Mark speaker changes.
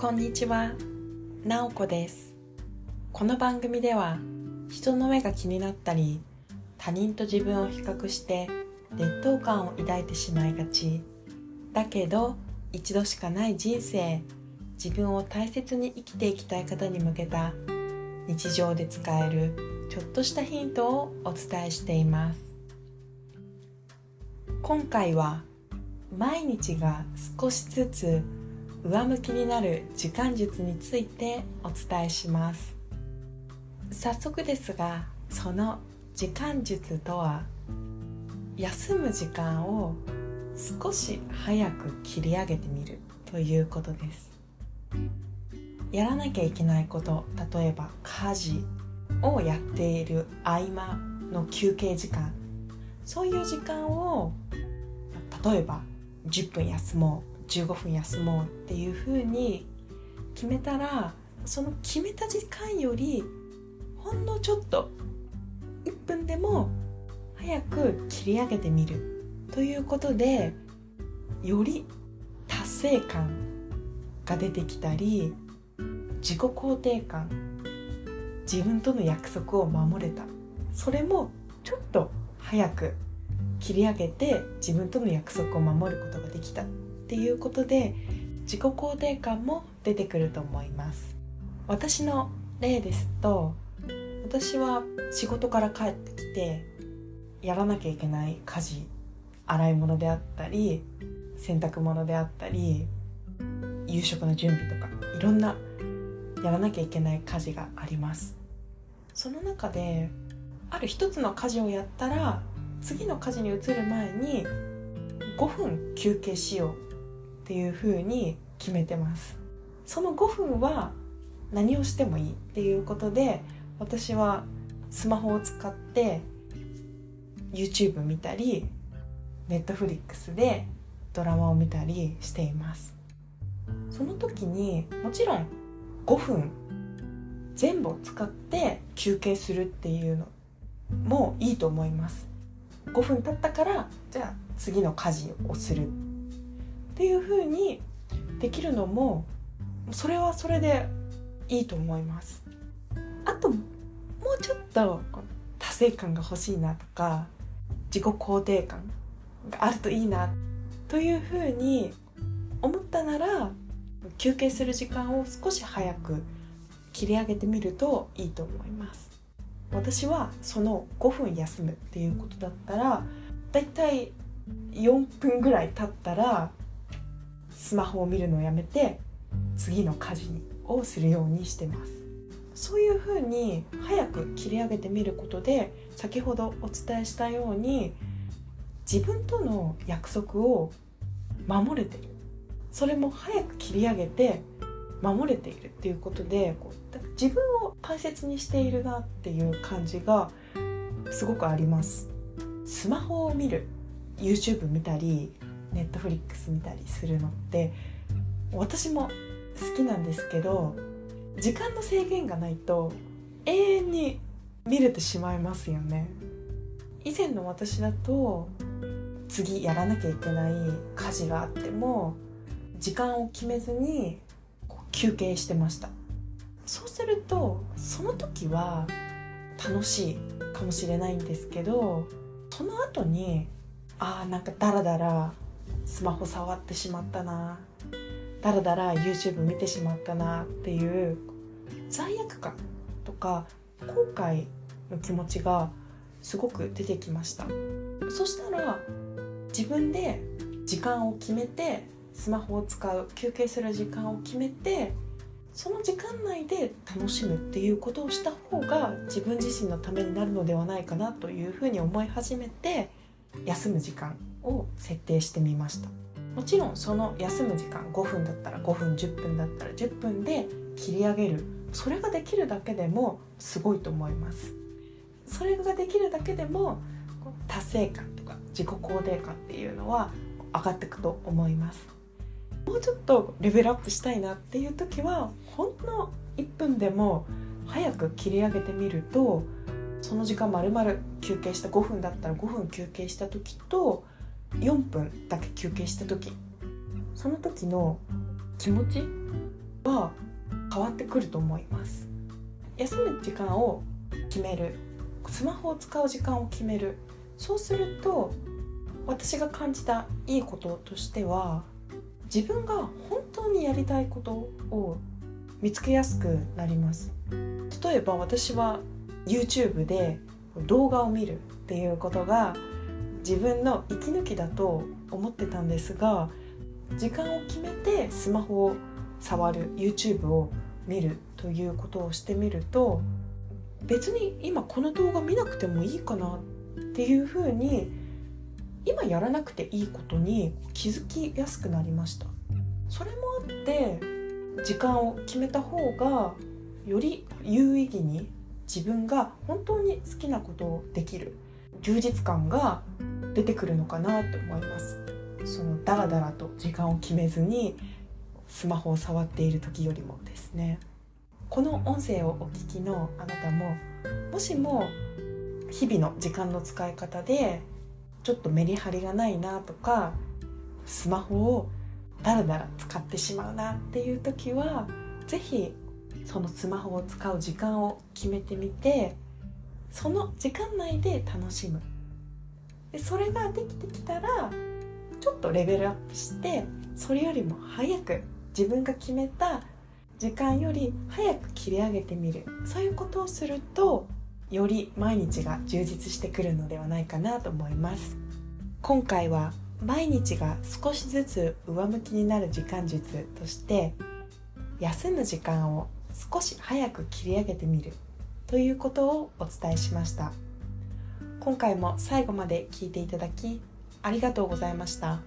Speaker 1: こんにちは、なおこです。この番組では人の目が気になったり、他人と自分を比較して劣等感を抱いてしまいがち。だけど一度しかない人生、自分を大切に生きていきたい方に向けた日常で使えるちょっとしたヒントをお伝えしています。今回は毎日が少しずつ上向きになる時間術についてお伝えします。早速ですがその時間術とは休む時間を少し早く切り上げてみるということです。やらなきゃいけないこと例えば家事をやっている合間の休憩時間。そういう時間を例えば10分休もう。15分休もうっていう風に決めたらその決めた時間よりほんのちょっと1分でも早く切り上げてみるということでより達成感が出てきたり自己肯定感自分との約束を守れた。それもちょっと早く切り上げて自分との約束を守ることができた。っていうことで自己肯定感も出てくると思います。私の例ですと私は仕事から帰ってきてやらなきゃいけない家事洗い物であったり洗濯物であったり夕食の準備とかいろんなやらなきゃいけない家事があります。その中である一つの家事をやったら次の家事に移る前に5分休憩しようっていう風に決めてます。その5分は何をしてもいいっていうことで私はスマホを使って YouTube 見たり Netflix でドラマを見たりしています。その時にもちろん5分全部を使って休憩するっていうのもいいと思います。5分経ったからじゃあ次の家事をする。っていう風にできるのもそれはそれでいいと思います。あともうちょっと達成感が欲しいなとか自己肯定感があるといいなという風に思ったなら休憩する時間を少し早く切り上げてみるといいと思います。私はその5分休むっていうことだったらだいたい4分ぐらい経ったらスマホを見るのをやめて次の家事をするようにしてます。そういうふうに早く切り上げてみることで先ほどお伝えしたように自分との約束を守れてる。それも早く切り上げて守れているっていうことでこう自分を大切にしているなっていう感じがすごくあります。スマホを見る YouTube 見たり Netflix 見たりするのって私も好きなんですけど時間の制限がないと永遠に見れてしまいますよね。以前の私だと次やらなきゃいけない家事があっても時間を決めずに休憩してました。そうするとその時は楽しいかもしれないんですけどその後にあーなんかダラダラスマホ触ってしまったな。ダラダラ YouTube 見てしまったなっていう罪悪感とか後悔の気持ちがすごく出てきました。そしたら自分で時間を決めてスマホを使う休憩する時間を決めてその時間内で楽しむっていうことをした方が自分自身のためになるのではないかなというふうに思い始めて休む時間を設定してみました。もちろんその休む時間5分だったら5分10分だったら10分で切り上げる。それができるだけでもすごいと思います。それができるだけでも達成感とか自己肯定感っていうのは上がっていくと思います。もうちょっとレベルアップしたいなっていう時はほんの1分でも早く切り上げてみるとその時間まるまる休憩した5分だったら5分休憩した時と4分だけ休憩した時。その時の気持ちは変わってくると思います。休む時間を決める。スマホを使う時間を決める。そうすると私が感じたいいこととしては自分が本当にやりたいことを見つけやすくなります。例えば私は YouTube で動画を見るっていうことが自分の息抜きだと思ってたんですが時間を決めてスマホを触る YouTube を見るということをしてみると別に今この動画見なくてもいいかなっていうふうに今やらなくていいことに気づきやすくなりました。それもあって時間を決めた方がより有意義に自分が本当に好きなことをできる充実感が出てくるのかなって思います。そのダラダラと時間を決めずにスマホを触っている時よりもですね。この音声をお聞きのあなたももしも日々の時間の使い方でちょっとメリハリがないなとかスマホをだらだら使ってしまうなっていう時は是非そのスマホを使う時間を決めてみてその時間内で楽しむ。でそれができてきたらちょっとレベルアップしてそれよりも早く自分が決めた時間より早く切り上げてみる。そういうことをするとより毎日が充実してくるのではないかなと思います。今回は毎日が少しずつ上向きになる時間術として休む時間を少し早く切り上げてみるということをお伝えしました今回も最後まで聞いていただきありがとうございました。